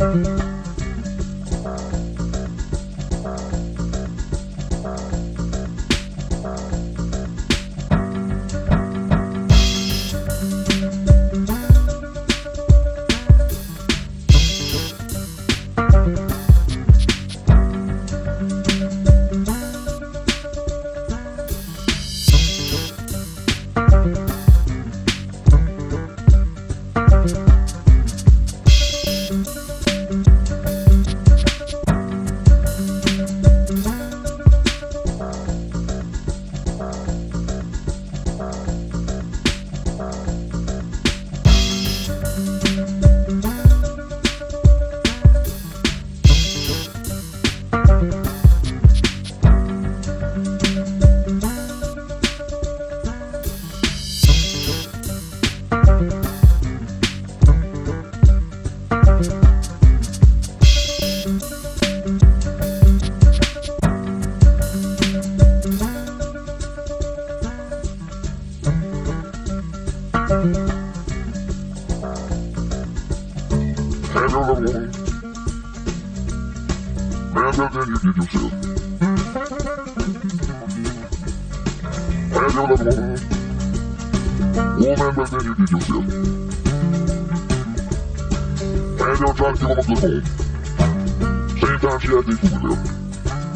해명 Hand on the woman. Man down than you did yourself. Hand on the woman. Woman down than you did yourself. And you're trying to give him a the home. Same time she had these people there.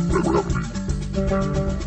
That Never happened to me.